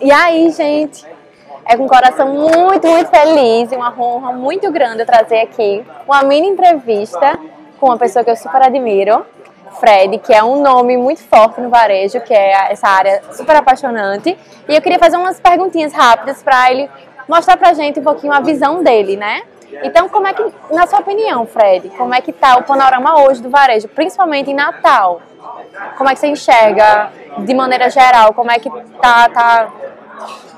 E aí, gente? É com um coração muito, muito feliz e uma honra muito grande eu trazer aqui uma mini entrevista com uma pessoa que eu super admiro, Fred, que é um nome muito forte no varejo, que é essa área super apaixonante. E eu queria fazer umas perguntinhas rápidas para ele mostrar pra gente um pouquinho a visão dele, né? Então, como é que, na sua opinião, Fred, como é que tá o panorama hoje do varejo, principalmente em Natal? Como é que você enxerga, de maneira geral, como é que tá, tá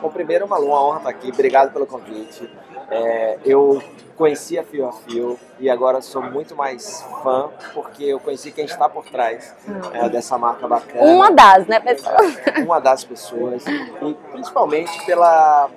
Bom, primeiro, uma honra estar aqui. Obrigado pelo convite. É, eu conheci a Fio a Fio e agora sou muito mais fã porque eu conheci quem está por trás é, dessa marca bacana. Uma das, né, pessoas? Uma das pessoas. E principalmente pela,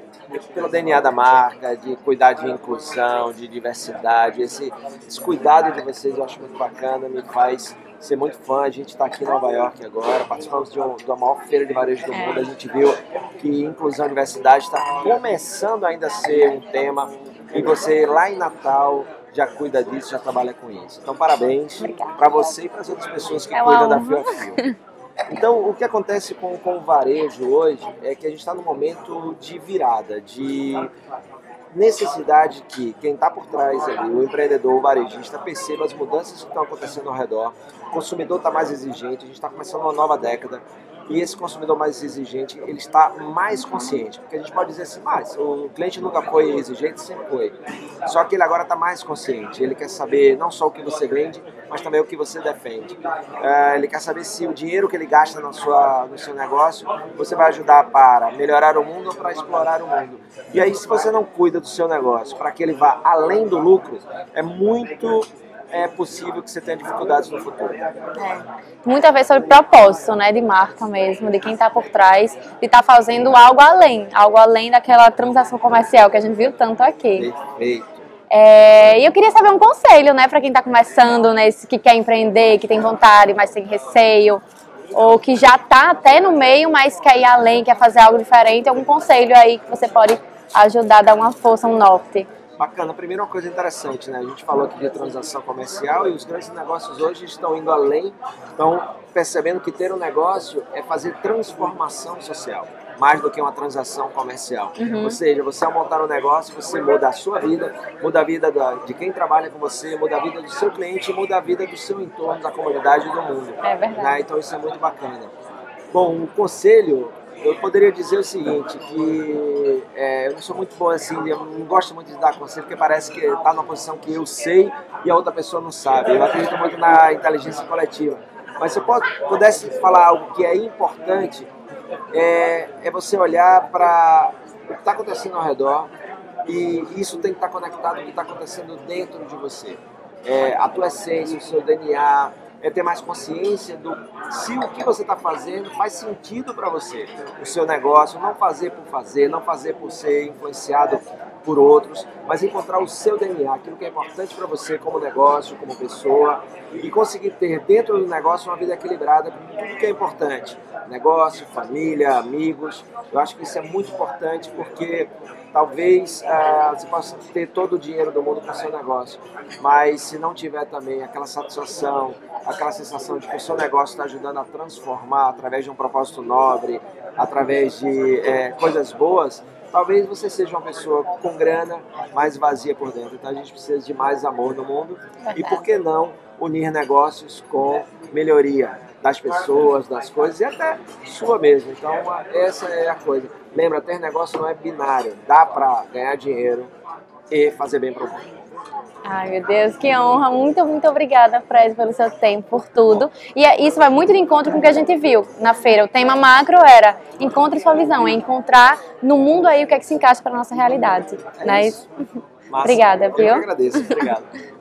pelo DNA da marca, de cuidar de inclusão, de diversidade. Esse, esse cuidado de vocês eu acho muito bacana, me faz ser muito fã. A gente está aqui em Nova York agora, participamos de, um, de uma maior feira de varejo do mundo. A gente viu que inclusão e diversidade está começando ainda a ser um tema. E você lá em Natal já cuida disso, já trabalha com isso. Então, parabéns para você e para as outras pessoas que é cuidam da Fio a Fio. Então, o que acontece com, com o varejo hoje é que a gente está num momento de virada, de necessidade que quem está por trás ali, o empreendedor, o varejista, perceba as mudanças que estão acontecendo ao redor. O consumidor está mais exigente, a gente está começando uma nova década e esse consumidor mais exigente ele está mais consciente, porque a gente pode dizer assim, mas o cliente nunca foi exigente, sempre foi. Só que ele agora está mais consciente, ele quer saber não só o que você vende, mas também o que você defende. É, ele quer saber se o dinheiro que ele gasta na sua, no seu negócio você vai ajudar para melhorar o mundo ou para explorar o mundo. E aí, se você não cuida do seu negócio para que ele vá além do lucro, é muito é possível que você tenha dificuldades no futuro. É. Muitas vezes sobre propósito, né, de marca mesmo, de quem está por trás, de estar tá fazendo algo além, algo além daquela transação comercial que a gente viu tanto aqui. Perfeito. É, e eu queria saber um conselho, né, para quem está começando, né, que quer empreender, que tem vontade, mas tem receio, ou que já está até no meio, mas quer ir além, quer fazer algo diferente. Algum conselho aí que você pode ajudar dar uma força, um norte? Bacana. Primeiro, uma coisa interessante, né? A gente falou aqui de transação comercial e os grandes negócios hoje estão indo além, estão percebendo que ter um negócio é fazer transformação social, mais do que uma transação comercial. Uhum. Ou seja, você ao montar um negócio, você muda a sua vida, muda a vida de quem trabalha com você, muda a vida do seu cliente, muda a vida do seu entorno, da comunidade e do mundo. É verdade. Né? Então isso é muito bacana. Bom, um conselho eu poderia dizer o seguinte, que é, eu não sou muito bom assim, eu não gosto muito de dar conselho, porque parece que está numa posição que eu sei e a outra pessoa não sabe. Eu acredito muito na inteligência coletiva. Mas se eu pudesse falar algo que é importante, é, é você olhar para o que está acontecendo ao redor e isso tem que estar tá conectado com o que está acontecendo dentro de você. É, a tua essência, o seu DNA, é ter mais consciência do se o que você está fazendo faz sentido para você, o seu negócio, não fazer por fazer, não fazer por ser influenciado por outros, mas encontrar o seu DNA, aquilo que é importante para você como negócio, como pessoa, e conseguir ter dentro do negócio uma vida equilibrada com tudo que é importante. Negócio, família, amigos. Eu acho que isso é muito importante porque talvez uh, você possa ter todo o dinheiro do mundo para o seu negócio, mas se não tiver também aquela satisfação, aquela sensação de que o seu negócio está ajudando a transformar através de um propósito nobre, através de é, coisas boas, talvez você seja uma pessoa com grana, mais vazia por dentro. Então a gente precisa de mais amor no mundo e por que não unir negócios com melhoria das pessoas, das coisas e até sua mesmo. Então essa é a coisa. Lembra, ter negócio não é binário. Dá para ganhar dinheiro e fazer bem para o mundo. Ai, meu Deus, que honra. Muito, muito obrigada, Fred, pelo seu tempo, por tudo. E é, isso vai muito de encontro com o que a gente viu na feira. O tema macro era encontre sua visão, é encontrar no mundo aí o que é que se encaixa para a nossa realidade. É né? Obrigada, viu? Eu que agradeço. Obrigado.